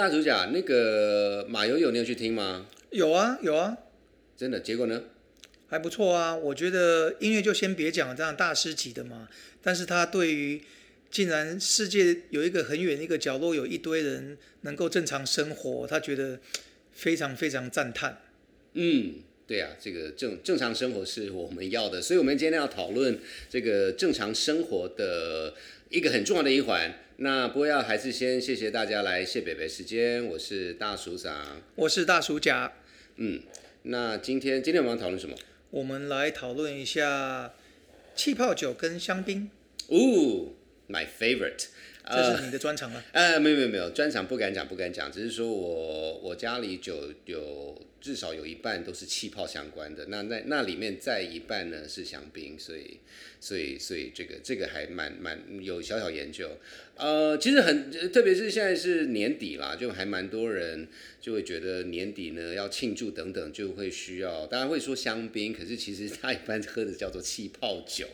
大主讲那个马友友，你有去听吗？有啊有啊，真的，结果呢？还不错啊。我觉得音乐就先别讲这样大师级的嘛，但是他对于竟然世界有一个很远的一个角落有一堆人能够正常生活，他觉得非常非常赞叹。嗯，对啊，这个正正常生活是我们要的，所以我们今天要讨论这个正常生活的一个很重要的一环。那不过要还是先谢谢大家来谢北北时间，我是大叔长，我是大叔甲。嗯，那今天今天我们要讨论什么？我们来讨论一下气泡酒跟香槟。哦，my favorite。这是你的专长吗？呃，没有没有没有，专长不敢讲不敢讲，只是说我我家里酒有至少有一半都是气泡相关的，那那那里面再一半呢是香槟，所以所以所以这个这个还蛮蛮有小小研究。呃，其实很特别是现在是年底啦，就还蛮多人就会觉得年底呢要庆祝等等，就会需要，大家会说香槟，可是其实他一般喝的叫做气泡酒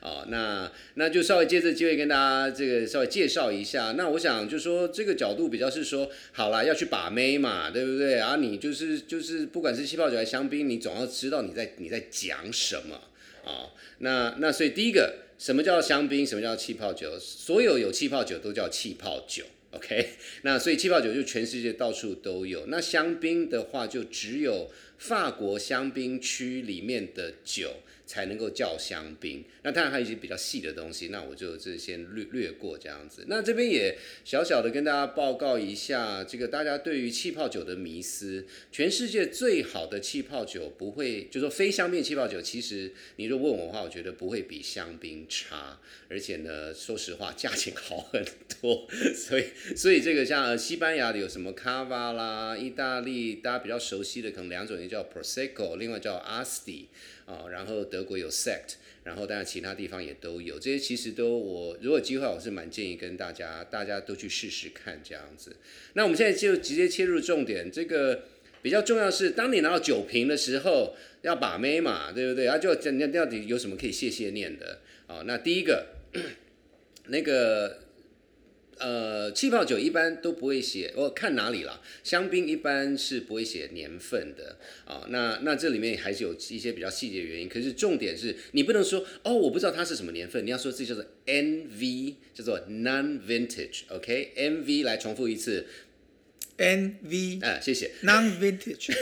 啊。那那就稍微借这机会跟大家这个稍微介绍一下。那我想就说这个角度比较是说，好啦，要去把妹嘛，对不对？啊，你就是就是不管是气泡酒还是香槟，你总要知道你在你在讲什么啊。那那所以第一个。什么叫香槟？什么叫气泡酒？所有有气泡酒都叫气泡酒，OK？那所以气泡酒就全世界到处都有。那香槟的话，就只有法国香槟区里面的酒。才能够叫香槟。那当然还有一些比较细的东西，那我就这先略略过这样子。那这边也小小的跟大家报告一下，这个大家对于气泡酒的迷思。全世界最好的气泡酒不会，就说非香槟气泡酒，其实你如果问我的话，我觉得不会比香槟差。而且呢，说实话，价钱好很多。所以，所以这个像西班牙的有什么卡瓦啦，意大利大家比较熟悉的可能两种，一个叫 Prosecco，另外叫 Asti。啊，然后德国有 Sect，然后当然其他地方也都有，这些其实都我如果机会，我是蛮建议跟大家大家都去试试看这样子。那我们现在就直接切入重点，这个比较重要是，当你拿到酒瓶的时候要把妹嘛，对不对？啊，就你到底有什么可以谢谢念的？啊，那第一个 那个。呃，气泡酒一般都不会写，我看哪里了。香槟一般是不会写年份的啊。那那这里面还是有一些比较细节的原因。可是重点是你不能说哦，我不知道它是什么年份。你要说这叫做 NV，叫做 Non-Vintage，OK？NV 来重复一次。N V 啊，谢谢。Non-vintage，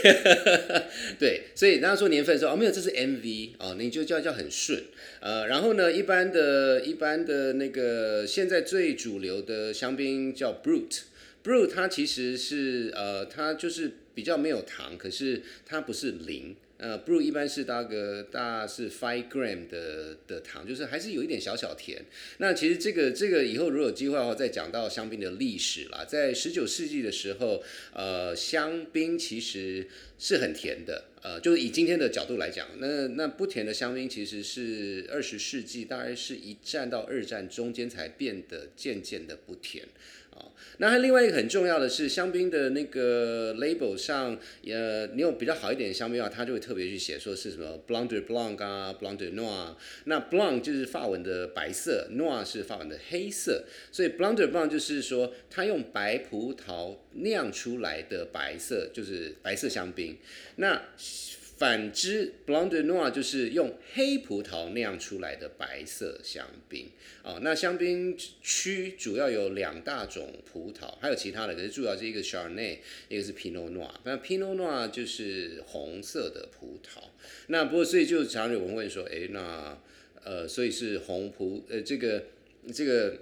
对，所以大家说年份的时候，哦，没有，这是 N V 哦，你就叫叫很顺。呃，然后呢，一般的、一般的那个现在最主流的香槟叫 Brut，Brut 它其实是呃，它就是比较没有糖，可是它不是零。呃，brew 一般是大个大是 five gram 的的糖，就是还是有一点小小甜。那其实这个这个以后如果有机会的话，再讲到香槟的历史啦。在十九世纪的时候，呃，香槟其实是很甜的。呃，就是以今天的角度来讲，那那不甜的香槟其实是二十世纪大概是一战到二战中间才变得渐渐的不甜。那还另外一个很重要的是，香槟的那个 label 上，呃，你有比较好一点的香槟的话，它就会特别去写说是什么 Blanc de Blanc 啊，Blanc de Noir。那 Blanc 就是法文的白色，Noir 是法文的黑色，所以 Blanc de Blanc 就是说它用白葡萄酿出来的白色，就是白色香槟。那反之，Blanc de Noir 就是用黑葡萄酿出来的白色香槟。哦，那香槟区主要有两大种葡萄，还有其他的，可是主要是一个 Chardonnay，一个是 Pinot Noir。那 Pinot Noir 就是红色的葡萄。那不过所以就常有人问说，哎，那呃，所以是红葡呃这个这个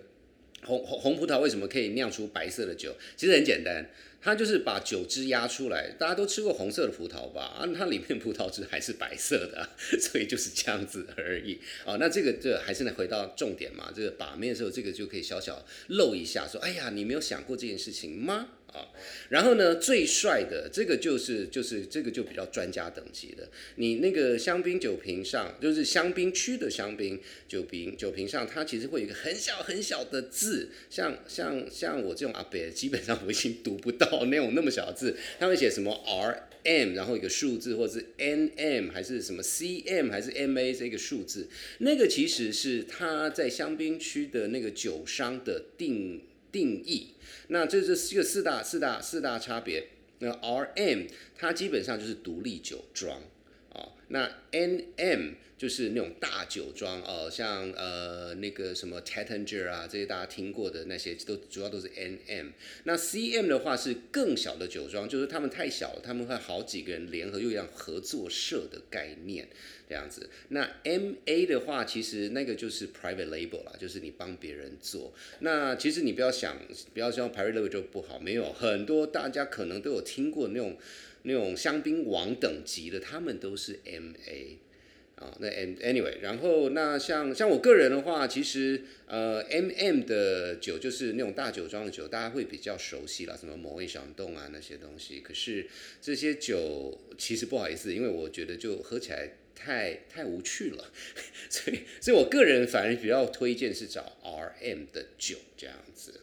红红红葡萄为什么可以酿出白色的酒？其实很简单。它就是把酒汁压出来，大家都吃过红色的葡萄吧？啊，它里面葡萄汁还是白色的，所以就是这样子而已。哦，那这个这还是能回到重点嘛？这个把面的时候，这个就可以小小露一下，说：哎呀，你没有想过这件事情吗？啊，然后呢，最帅的这个就是就是这个就比较专家等级的。你那个香槟酒瓶上，就是香槟区的香槟酒瓶酒瓶上，它其实会有一个很小很小的字，像像像我这种阿伯，基本上我已经读不到那种那么小的字。他会写什么 R M，然后一个数字，或者是 N M 还是什么 C M 还是 M A 这个数字，那个其实是他在香槟区的那个酒商的定。定义。那这这四个四大四大四大差别。那 R M 它基本上就是独立酒庄啊，那 N M 就是那种大酒庄哦，像呃那个什么 Tattinger 啊这些大家听过的那些都主要都是 N M。那 C M 的话是更小的酒庄，就是他们太小，他们会好几个人联合，又像合作社的概念。这样子，那 M A 的话，其实那个就是 private label 啦，就是你帮别人做。那其实你不要想，不要说 private label 就不好，没有很多大家可能都有听过那种那种香槟王等级的，他们都是 M A 啊。那 anyway，然后那像像我个人的话，其实呃 M M 的酒就是那种大酒庄的酒，大家会比较熟悉了，什么某位响动啊那些东西。可是这些酒其实不好意思，因为我觉得就喝起来。太太无趣了，所以所以我个人反而比较推荐是找 R M 的酒这样子，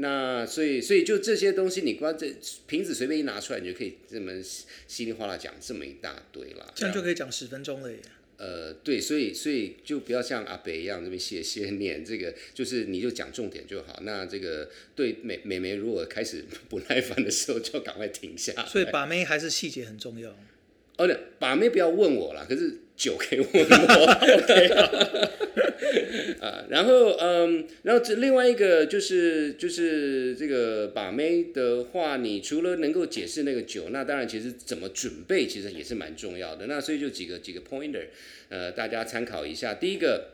那所以所以就这些东西，你光这瓶子随便一拿出来，你就可以这么稀里哗啦讲这么一大堆了，这样就可以讲十分钟了耶。呃，对，所以所以就不要像阿北一样这边谢谢念，这个就是你就讲重点就好。那这个对美美眉如果开始不耐烦的时候，就赶快停下。所以把妹还是细节很重要。哦，对，把妹不要问我了，可是酒可以问我。啊，然后嗯，然后这另外一个就是就是这个把妹的话，你除了能够解释那个酒，那当然其实怎么准备其实也是蛮重要的。那所以就几个几个 pointer，呃，大家参考一下。第一个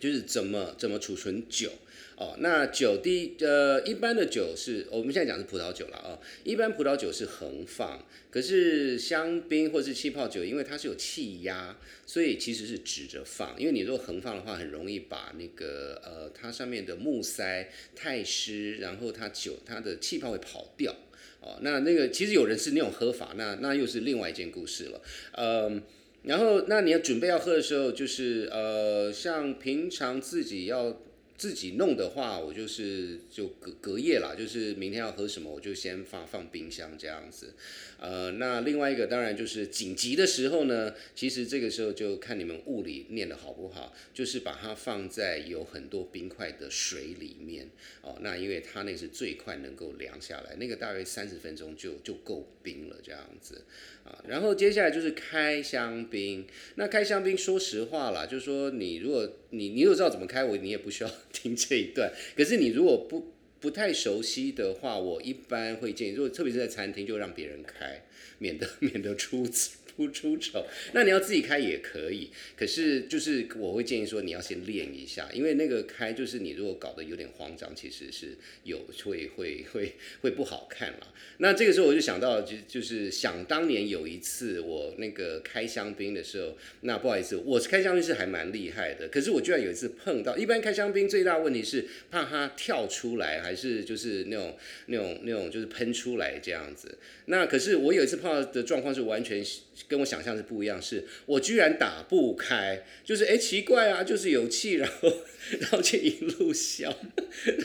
就是怎么怎么储存酒。哦，那酒第呃一般的酒是我们现在讲是葡萄酒了啊，一般葡萄酒是横放，可是香槟或是气泡酒，因为它是有气压，所以其实是直着放。因为你如果横放的话，很容易把那个呃它上面的木塞太湿，然后它酒它的气泡会跑掉。哦，那那个其实有人是那种喝法，那那又是另外一件故事了。嗯，然后那你要准备要喝的时候，就是呃像平常自己要。自己弄的话，我就是就隔隔夜啦，就是明天要喝什么，我就先放放冰箱这样子。呃，那另外一个当然就是紧急的时候呢，其实这个时候就看你们物理念的好不好，就是把它放在有很多冰块的水里面哦。那因为它那是最快能够凉下来，那个大约三十分钟就就够冰了这样子啊。然后接下来就是开香槟，那开香槟说实话啦，就是说你如果你你有知道怎么开，我你也不需要。听这一段，可是你如果不不太熟悉的话，我一般会建议，如果特别是在餐厅，就让别人开，免得免得出不 出丑，那你要自己开也可以，可是就是我会建议说你要先练一下，因为那个开就是你如果搞得有点慌张，其实是有会会会会不好看了。那这个时候我就想到，就就是想当年有一次我那个开香槟的时候，那不好意思，我开香槟是还蛮厉害的，可是我居然有一次碰到，一般开香槟最大问题是怕它跳出来，还是就是那种那种那种就是喷出来这样子。那可是我有一次碰到的状况是完全。跟我想象是不一样，是我居然打不开，就是哎奇怪啊，就是有气，然后然后就一路笑，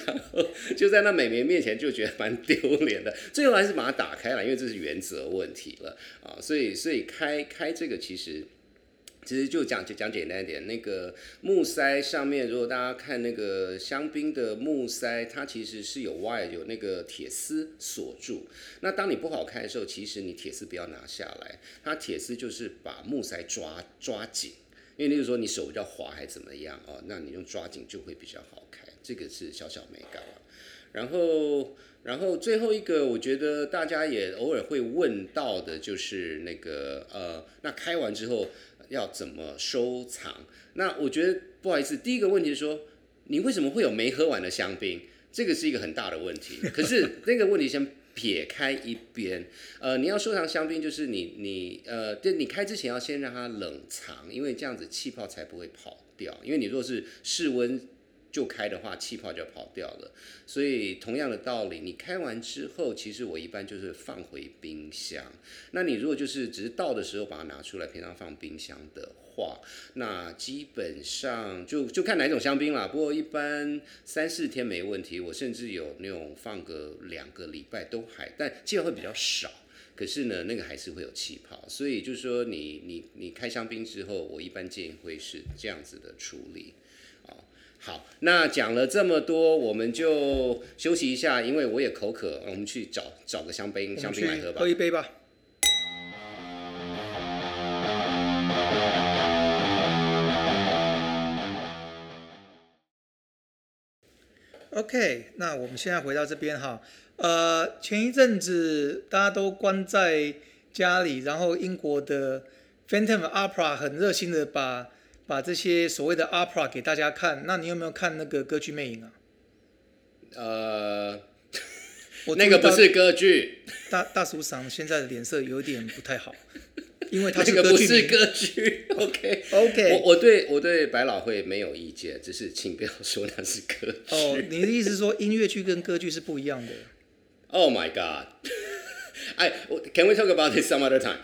然后就在那美眉面前就觉得蛮丢脸的，最后还是把它打开了，因为这是原则问题了啊，所以所以开开这个其实。其实就讲就讲简单一点，那个木塞上面，如果大家看那个香槟的木塞，它其实是有 wire 有那个铁丝锁住。那当你不好开的时候，其实你铁丝不要拿下来，它铁丝就是把木塞抓抓紧，因为例如说你手比较滑还怎么样哦，那你用抓紧就会比较好开。这个是小小美感了。然后然后最后一个，我觉得大家也偶尔会问到的就是那个呃，那开完之后。要怎么收藏？那我觉得不好意思，第一个问题是说，你为什么会有没喝完的香槟？这个是一个很大的问题。可是那个问题先撇开一边。呃，你要收藏香槟，就是你你呃，对，你开之前要先让它冷藏，因为这样子气泡才不会跑掉。因为你如果是室温。就开的话，气泡就跑掉了。所以同样的道理，你开完之后，其实我一般就是放回冰箱。那你如果就是只是倒的时候把它拿出来，平常放冰箱的话，那基本上就就看哪种香槟啦。不过一般三四天没问题，我甚至有那种放个两个礼拜都还，但气泡会比较少。可是呢，那个还是会有气泡。所以就是说，你你你开香槟之后，我一般建议会是这样子的处理。好，那讲了这么多，我们就休息一下，因为我也口渴，我们去找找个香槟，香槟来喝吧喝。一杯吧。OK，那我们现在回到这边哈，呃，前一阵子大家都关在家里，然后英国的 Phantom Opera 很热心的把把这些所谓的 opera 给大家看。那你有没有看那个歌剧魅影啊？呃，我那个不是歌剧，大大叔桑现在的脸色有点不太好，因为他那是个不是歌剧迷。歌剧。OK。我 OK，我对我对百老汇没有意见，只是请不要说那是歌剧。哦，你的意思是说音乐剧跟歌剧是不一样的？Oh my god！哎，Can we talk about this some other time？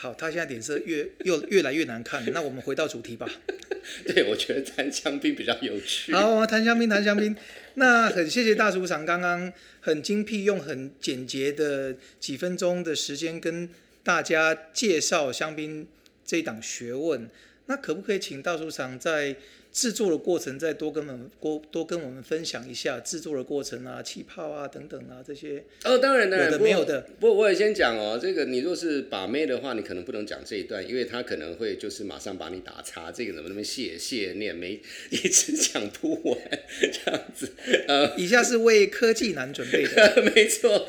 好，他现在脸色越又越来越难看。那我们回到主题吧。对，我觉得谈香槟比较有趣。好，谈香槟，谈香槟。那很谢谢大厨长刚刚很精辟，用很简洁的几分钟的时间跟大家介绍香槟这一档学问。那可不可以请大厨长在制作的过程再多跟我们多多跟我们分享一下制作的过程啊、气泡啊等等啊这些？哦，当然当然，有的没有的。不过我也先讲哦，这个你若是把妹的话，你可能不能讲这一段，因为他可能会就是马上把你打叉，这个怎么那么谢谢念没一直讲不完这样子。呃，以下是为科技男准备的。没错，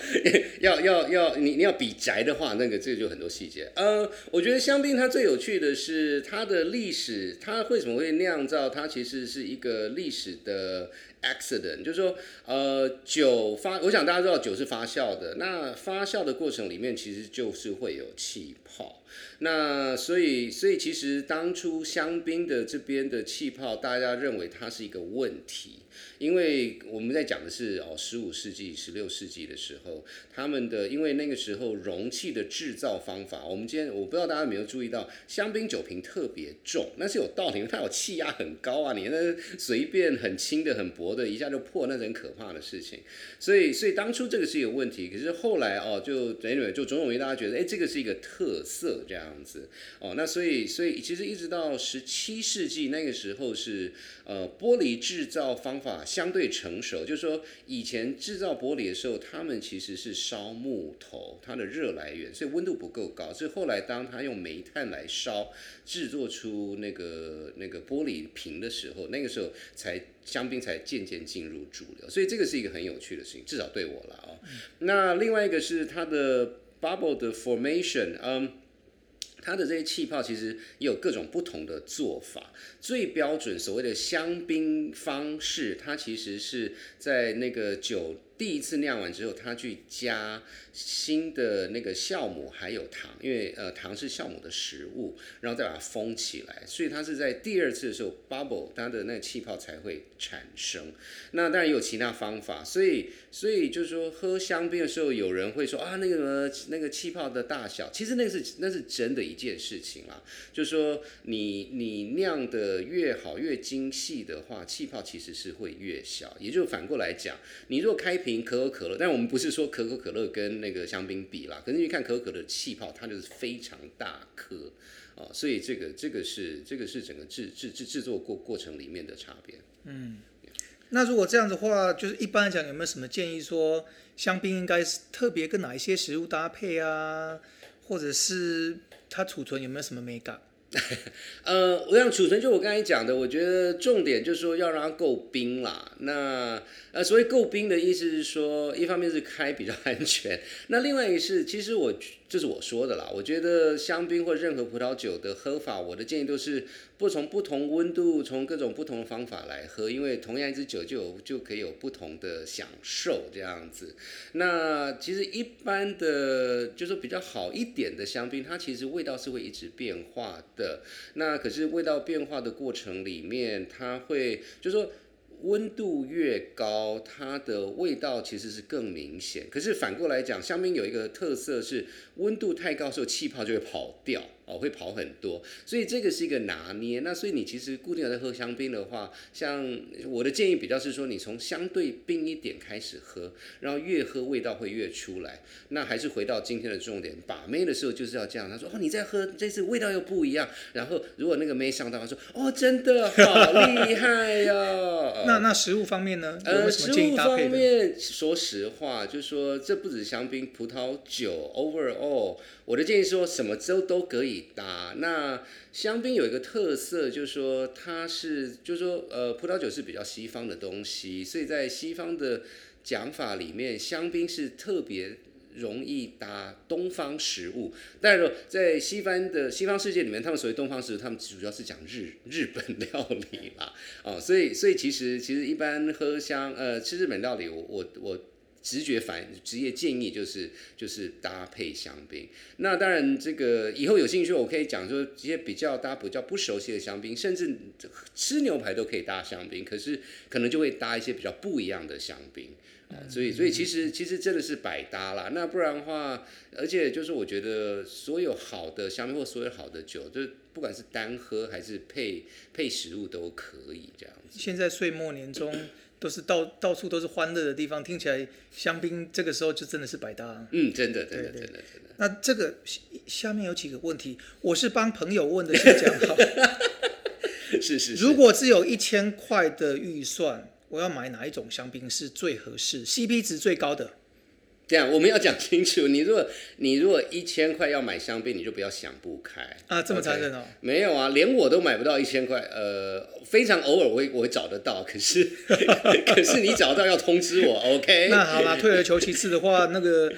要要要，你你要比宅的话，那个这个就很多细节。呃，我觉得香槟它最有趣的是它的历史，它为什么会酿造？它其实是一个历史的 accident，就是说，呃，酒发，我想大家知道酒是发酵的，那发酵的过程里面其实就是会有气泡。那所以，所以其实当初香槟的这边的气泡，大家认为它是一个问题，因为我们在讲的是哦，十五世纪、十六世纪的时候，他们的因为那个时候容器的制造方法，我们今天我不知道大家有没有注意到，香槟酒瓶特别重，那是有道理，它有气压很高啊，你那随便很轻的、很薄的，一下就破，那是很可怕的事情。所以，所以当初这个是一个问题，可是后来哦，就 anyway 就种种原因，大家觉得哎，这个是一个特色这样子哦，那所以，所以其实一直到十七世纪那个时候是呃玻璃制造方法相对成熟，就是说以前制造玻璃的时候，他们其实是烧木头，它的热来源，所以温度不够高，所以后来当他用煤炭来烧制作出那个那个玻璃瓶的时候，那个时候才香槟才渐渐进入主流，所以这个是一个很有趣的事情，至少对我了啊、那另外一个是它的 bubble 的 formation，嗯。它的这些气泡其实也有各种不同的做法。最标准所谓的香槟方式，它其实是在那个酒第一次酿完之后，它去加新的那个酵母还有糖，因为呃糖是酵母的食物，然后再把它封起来，所以它是在第二次的时候 bubble 它的那个气泡才会产生。那当然也有其他方法，所以所以就是说喝香槟的时候，有人会说啊那个那个气泡的大小，其实那是那是真的一件事情啦，就是说你你酿的呃越好越精细的话，气泡其实是会越小，也就反过来讲，你如果开瓶可口可乐，但我们不是说可口可乐跟那个香槟比啦，可是你看可口可乐的气泡，它就是非常大颗。啊，所以这个这个是这个是整个制制制制作过过程里面的差别。嗯那如果这样子的话，就是一般来讲，有没有什么建议说香槟应该是特别跟哪一些食物搭配啊，或者是它储存有没有什么美感？呃，我想储存就我刚才讲的，我觉得重点就是说要让它够冰啦。那呃，所谓够冰的意思是说，一方面是开比较安全，那另外一个是，其实我这是我说的啦。我觉得香槟或任何葡萄酒的喝法，我的建议都是不从不同温度，从各种不同的方法来喝，因为同样一支酒就有就可以有不同的享受这样子。那其实一般的，就是比较好一点的香槟，它其实味道是会一直变化的。那可是味道变化的过程里面，它会就是说。温度越高，它的味道其实是更明显。可是反过来讲，香槟有一个特色是，温度太高的时候气泡就会跑掉哦，会跑很多，所以这个是一个拿捏。那所以你其实固定有在喝香槟的话，像我的建议比较是说，你从相对冰一点开始喝，然后越喝味道会越出来。那还是回到今天的重点，把妹的时候就是要这样。他说哦，你在喝这次味道又不一样。然后如果那个妹上当，他说哦，真的好厉害哟。那那食物方面呢？呃，食物方面，说实话，就说这不止香槟、葡萄酒，overall。我的建议说，什么都都可以搭。那香槟有一个特色，就是说它是，就是说，呃，葡萄酒是比较西方的东西，所以在西方的讲法里面，香槟是特别容易搭东方食物。但是在西方的西方世界里面，他们所谓东方食物，他们主要是讲日日本料理啦。哦，所以所以其实其实一般喝香呃吃日本料理，我我我。直觉反职业建议就是就是搭配香槟。那当然，这个以后有兴趣，我可以讲说一些比较大家比较不熟悉的香槟，甚至吃牛排都可以搭香槟。可是可能就会搭一些比较不一样的香槟啊。所以所以其实其实真的是百搭啦。那不然的话，而且就是我觉得所有好的香槟或所有好的酒，就不管是单喝还是配配食物都可以这样子。现在岁末年终。都是到到处都是欢乐的地方，听起来香槟这个时候就真的是百搭。嗯，真的，真的，真的，真的。那这个下面有几个问题，我是帮朋友问的，先讲好。是是。如果只有一千块的预算，我要买哪一种香槟是最合适，CP 值最高的？这样我们要讲清楚。你如果你如果一千块要买香槟，你就不要想不开啊！这么残忍哦？没有啊，连我都买不到一千块。呃，非常偶尔我我会找得到，可是 可是你找到要通知我，OK？那好了，退而求其次的话，那个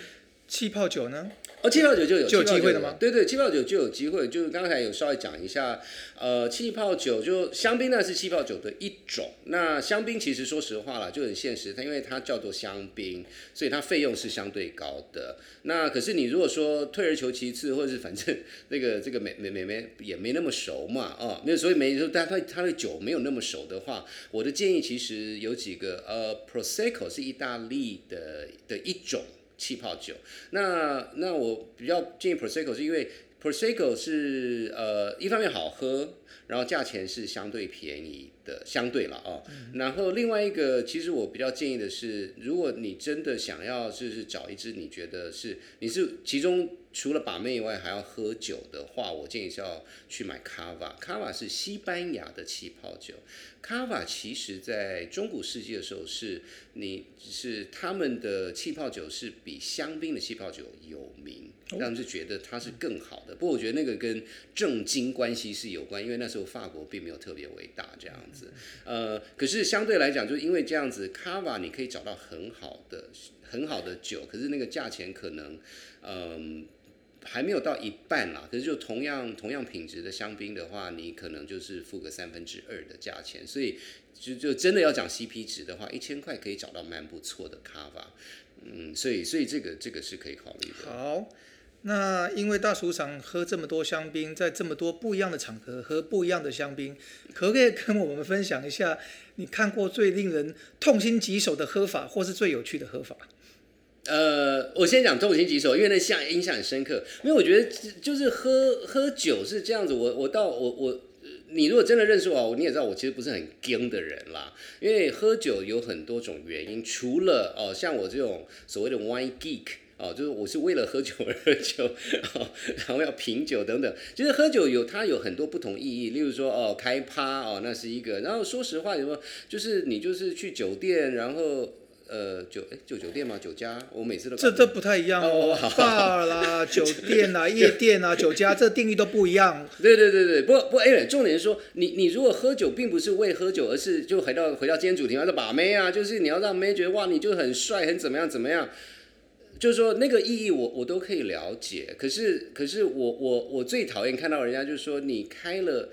气泡酒呢？哦，气泡酒就有就有机会的吗？对对，气泡酒就有机会。就是刚才有稍微讲一下，呃，气泡酒就香槟那是气泡酒的一种。那香槟其实说实话啦，就很现实，它因为它叫做香槟，所以它费用是相对高的。那可是你如果说退而求其次，或者是反正那 个这个美美美美也没那么熟嘛，哦，那所以没说，但它它的酒没有那么熟的话，我的建议其实有几个，呃，Prosecco 是意大利的的一种。气泡酒，那那我比较建议 Prosecco 是因为 Prosecco 是呃一方面好喝，然后价钱是相对便宜的，相对了哦。然后另外一个，其实我比较建议的是，如果你真的想要就是找一支你觉得是你是其中除了把妹以外还要喝酒的话，我建议是要去买 Cava。Cava 是西班牙的气泡酒。卡瓦其实在中古世纪的时候，是你是他们的气泡酒是比香槟的气泡酒有名，让人就觉得它是更好的。不过我觉得那个跟政经关系是有关，因为那时候法国并没有特别伟大这样子。呃，可是相对来讲，就因为这样子，卡瓦你可以找到很好的很好的酒，可是那个价钱可能，嗯。还没有到一半啦，可是就同样同样品质的香槟的话，你可能就是付个三分之二的价钱，所以就就真的要讲 CP 值的话，一千块可以找到蛮不错的卡法，嗯，所以所以这个这个是可以考虑的。好，那因为大厨厂喝这么多香槟，在这么多不一样的场合喝不一样的香槟，可不可以跟我们分享一下你看过最令人痛心疾首的喝法，或是最有趣的喝法？呃，我先讲痛心疾首，因为那象印象很深刻。因为我觉得就是喝喝酒是这样子，我我到我我，你如果真的认识我，你也知道我其实不是很精的人啦。因为喝酒有很多种原因，除了哦，像我这种所谓的 wine geek 哦，就是我是为了喝酒而喝酒，然后要品酒等等。其实喝酒有它有很多不同意义，例如说哦开趴哦，那是一个。然后说实话，有没有就是你就是去酒店，然后。呃，酒哎，酒酒店嘛？酒家，我每次都这这不太一样哦。bar 啦，酒店啦，夜店啦，酒家，这定义都不一样。对对对对，不不，哎，重点是说，你你如果喝酒，并不是为喝酒，而是就回到回到今天主题，嘛，是把妹啊，就是你要让妹觉得哇，你就很帅，很怎么样怎么样。就是说那个意义，我我都可以了解。可是可是我我我最讨厌看到人家就是说你开了。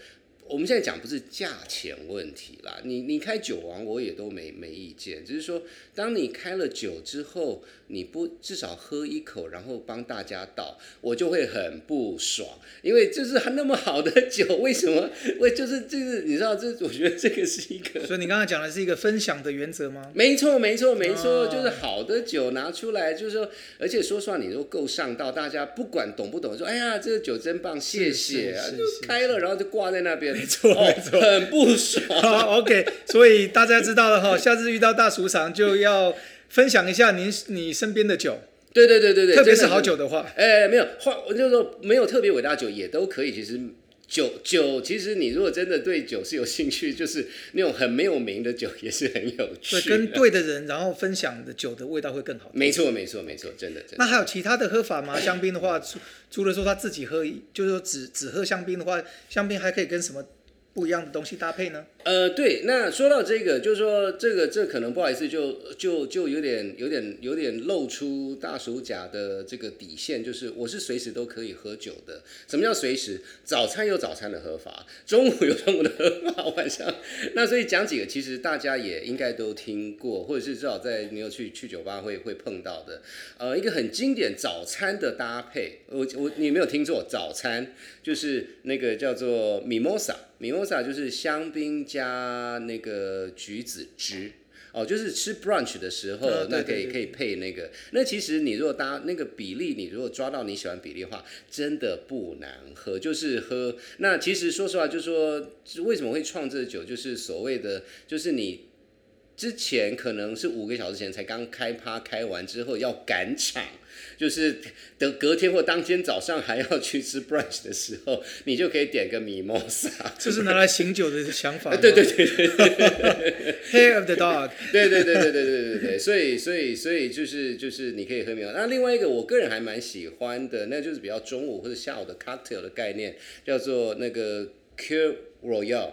我们现在讲不是价钱问题啦，你你开酒王我也都没没意见，只是说当你开了酒之后，你不至少喝一口，然后帮大家倒，我就会很不爽，因为就是那么好的酒，为什么？为就是就是你知道这，我觉得这个是一个，所以你刚才讲的是一个分享的原则吗？没错没错没错，哦就是好的酒拿出来，就是说，而且说实话，你如果够上道，大家不管懂不懂，说哎呀这个酒真棒，谢谢，啊就是开了，然后就挂在那边，没错没错很不爽。好，OK，所以大家知道了哈，下次遇到大厨场就要分享一下您你身边的酒，对对对对对，特别是好酒。的话，哎，没有，话我就说没有特别伟大的酒也都可以。其实酒酒，其实你如果真的对酒是有兴趣，就是那种很没有名的酒也是很有对，趣。跟对的人，然后分享的酒的味道会更好。没错没错没错，真的真的。那还有其他的喝法吗？香槟的话，除除了说他自己喝，就是说只只喝香槟的话，香槟还可以跟什么不一样的东西搭配呢？呃，对，那说到这个，就是说这个这可能不好意思，就就就有点有点有点露出大鼠甲的这个底线，就是我是随时都可以喝酒的。什么叫随时？早餐有早餐的喝法，中午有中午的喝法，晚上那所以讲几个，其实大家也应该都听过，或者是至少在你有去去酒吧会会碰到的。呃，一个很经典早餐的搭配，我我你没有听错，早餐就是那个叫做 mimosa，mimosa 就是香槟加那个橘子汁。哦，就是吃 brunch 的时候，啊那可以可以配那个。那其实你如果搭那个比例，你如果抓到你喜欢比例的话，真的不难喝。就是喝，那其实说实话，就是说为什么会创这个酒，就是所谓的，就是你之前可能是五个小时前才刚开趴开完之后要赶场，就是等隔天或当天早上还要去吃 brunch 的时候，你就可以点个 mimosa。这是拿来醒酒的想法吗。对对对对 Hair of the dog，对对对对对对对对，所以所以所以就是就是你可以喝米酒。那另外一个我个人还蛮喜欢的，那就是比较中午或者下午的 cocktail 的概念，叫做那个 Cure Royale。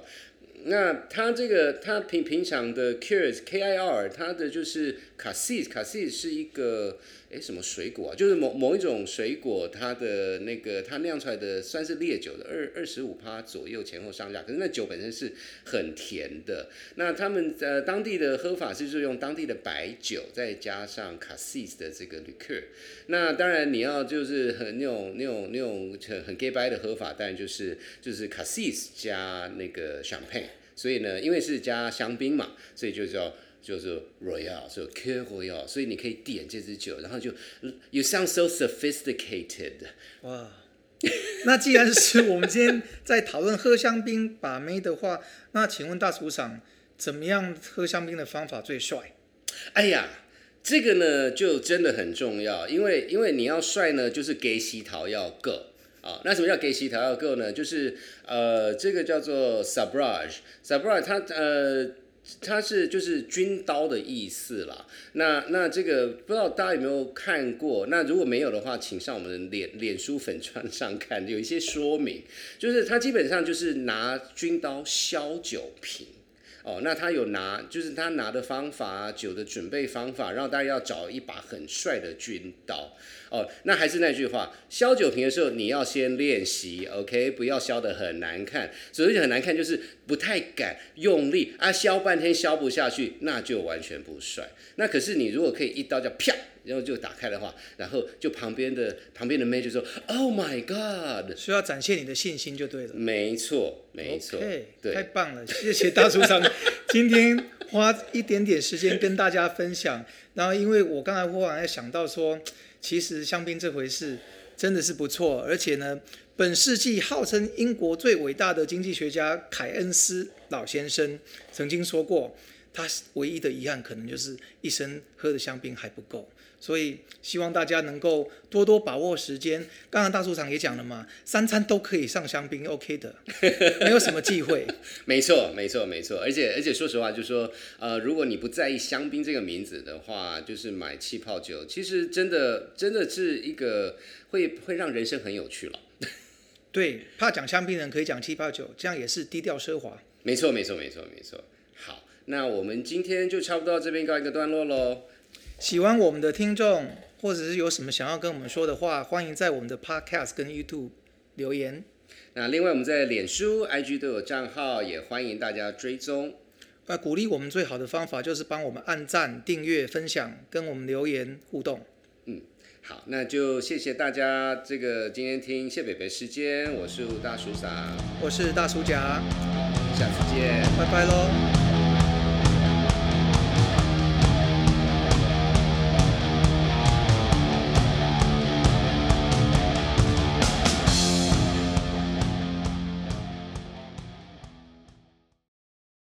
那它这个它平平常的 Cure K I R，它的就是 Cassis，Cassis 是一个诶什么水果啊？就是某某一种水果，它的那个它酿出来的算是烈酒的二二十五趴左右前后上下，可是那酒本身是很甜的。那他们呃当地的喝法是就用当地的白酒，再加上 Cassis 的这个 liqueur。那当然你要就是很那种那种那种很很 gay 白的喝法，当然就是就是 Cassis 加那个 champagne。所以呢，因为是加香槟嘛，所以就叫就是 Royal，所以 Cure Royal，所以你可以点这支酒，然后就 You sound so sophisticated。哇！那既然是我们今天在讨论喝香槟把妹的话，那请问大厨长怎么样喝香槟的方法最帅？哎呀，这个呢就真的很重要，因为因为你要帅呢，就是给洗桃要够。啊，那什么叫给洗桃要够呢？就是呃，这个叫做 sabrage，sabrage 它呃。它是就是军刀的意思啦。那那这个不知道大家有没有看过？那如果没有的话，请上我们的脸脸书粉川上看，有一些说明。就是它基本上就是拿军刀削酒瓶。哦，那他有拿，就是他拿的方法啊，酒的准备方法，然后大家要找一把很帅的军刀。哦，那还是那句话，削酒瓶的时候你要先练习，OK，不要削得很难看。所谓很难看，就是不太敢用力啊，削半天削不下去，那就完全不帅。那可是你如果可以一刀叫啪，然后就打开的话，然后就旁边的旁边的妹就说，Oh my God，需要展现你的信心就对了。没错，没错 OK，对太棒了，谢谢大厨长 今天花一点点时间跟大家分享。然后，因为我刚才忽然想到说，其实香槟这回事真的是不错，而且呢，本世纪号称英国最伟大的经济学家凯恩斯老先生曾经说过，他唯一的遗憾可能就是一生喝的香槟还不够。所以希望大家能够多多把握时间。刚刚大树长也讲了嘛，三餐都可以上香槟，OK 的，没有什么忌讳。没错，没错，没错。而且而且说实话，就是说，呃，如果你不在意香槟这个名字的话，就是买气泡酒，其实真的真的是一个会会让人生很有趣了。对，怕讲香槟人可以讲气泡酒，这样也是低调奢华。没错，没错，没错，没错。好，那我们今天就差不多到这边告一个段落喽。喜欢我们的听众，或者是有什么想要跟我们说的话，欢迎在我们的 Podcast 跟 YouTube 留言。那另外我们在脸书、IG 都有账号，也欢迎大家追踪。那鼓励我们最好的方法就是帮我们按赞、订阅、分享，跟我们留言互动。嗯好，那就谢谢大家这个今天听谢北北时间，我是大叔傻，我是大叔甲，下次见。拜拜喽。